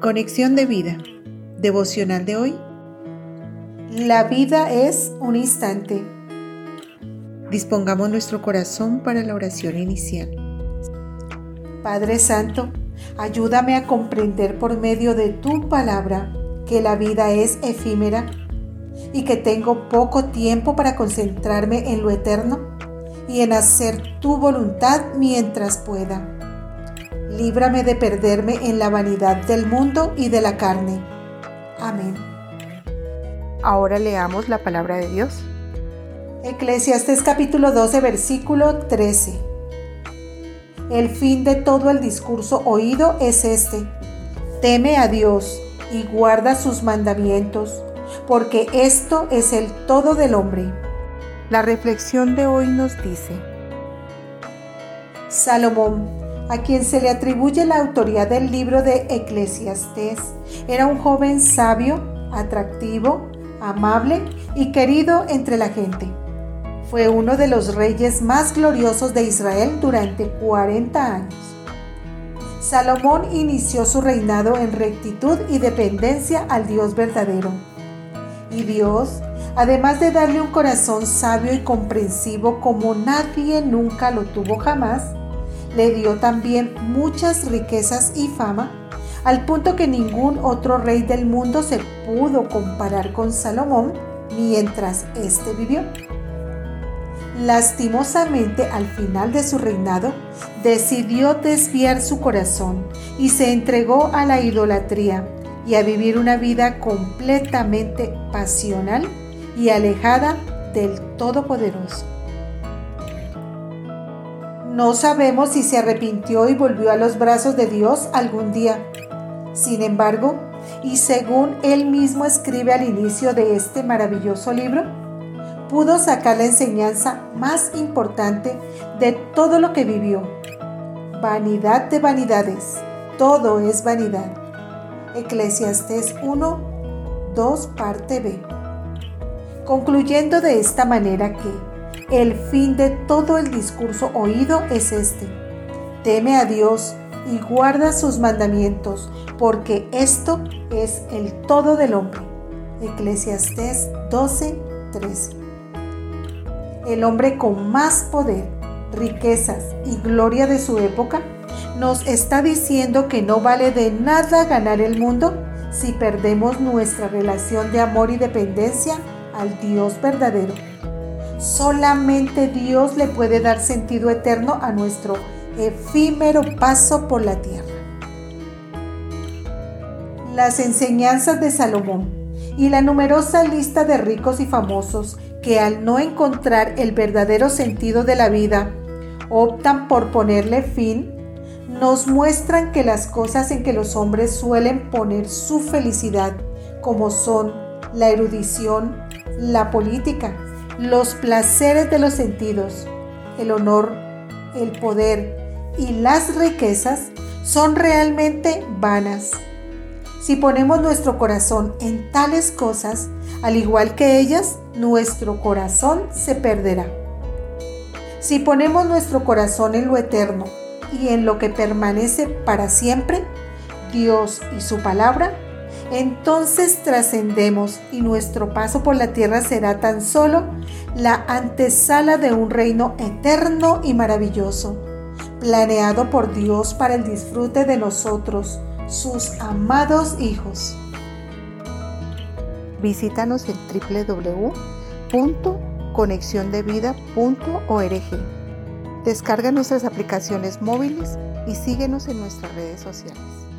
Conexión de vida. Devocional de hoy. La vida es un instante. Dispongamos nuestro corazón para la oración inicial. Padre Santo, ayúdame a comprender por medio de tu palabra que la vida es efímera y que tengo poco tiempo para concentrarme en lo eterno y en hacer tu voluntad mientras pueda líbrame de perderme en la vanidad del mundo y de la carne. Amén. Ahora leamos la palabra de Dios. Eclesiastes capítulo 12 versículo 13. El fin de todo el discurso oído es este. Teme a Dios y guarda sus mandamientos, porque esto es el todo del hombre. La reflexión de hoy nos dice. Salomón a quien se le atribuye la autoría del libro de Eclesiastés. Era un joven sabio, atractivo, amable y querido entre la gente. Fue uno de los reyes más gloriosos de Israel durante 40 años. Salomón inició su reinado en rectitud y dependencia al Dios verdadero. Y Dios, además de darle un corazón sabio y comprensivo como nadie nunca lo tuvo jamás, le dio también muchas riquezas y fama, al punto que ningún otro rey del mundo se pudo comparar con Salomón mientras éste vivió. Lastimosamente, al final de su reinado, decidió desviar su corazón y se entregó a la idolatría y a vivir una vida completamente pasional y alejada del Todopoderoso. No sabemos si se arrepintió y volvió a los brazos de Dios algún día. Sin embargo, y según él mismo escribe al inicio de este maravilloso libro, pudo sacar la enseñanza más importante de todo lo que vivió. Vanidad de vanidades, todo es vanidad. Eclesiastés 1, 2, parte B. Concluyendo de esta manera que el fin de todo el discurso oído es este. Teme a Dios y guarda sus mandamientos, porque esto es el todo del hombre. Eclesiastés 12, 13. El hombre con más poder, riquezas y gloria de su época nos está diciendo que no vale de nada ganar el mundo si perdemos nuestra relación de amor y dependencia al Dios verdadero. Solamente Dios le puede dar sentido eterno a nuestro efímero paso por la tierra. Las enseñanzas de Salomón y la numerosa lista de ricos y famosos que al no encontrar el verdadero sentido de la vida optan por ponerle fin, nos muestran que las cosas en que los hombres suelen poner su felicidad, como son la erudición, la política, los placeres de los sentidos, el honor, el poder y las riquezas son realmente vanas. Si ponemos nuestro corazón en tales cosas, al igual que ellas, nuestro corazón se perderá. Si ponemos nuestro corazón en lo eterno y en lo que permanece para siempre, Dios y su palabra, entonces trascendemos y nuestro paso por la tierra será tan solo la antesala de un reino eterno y maravilloso, planeado por Dios para el disfrute de nosotros, sus amados hijos. Visítanos en www.conexiondevida.org. Descarga nuestras aplicaciones móviles y síguenos en nuestras redes sociales.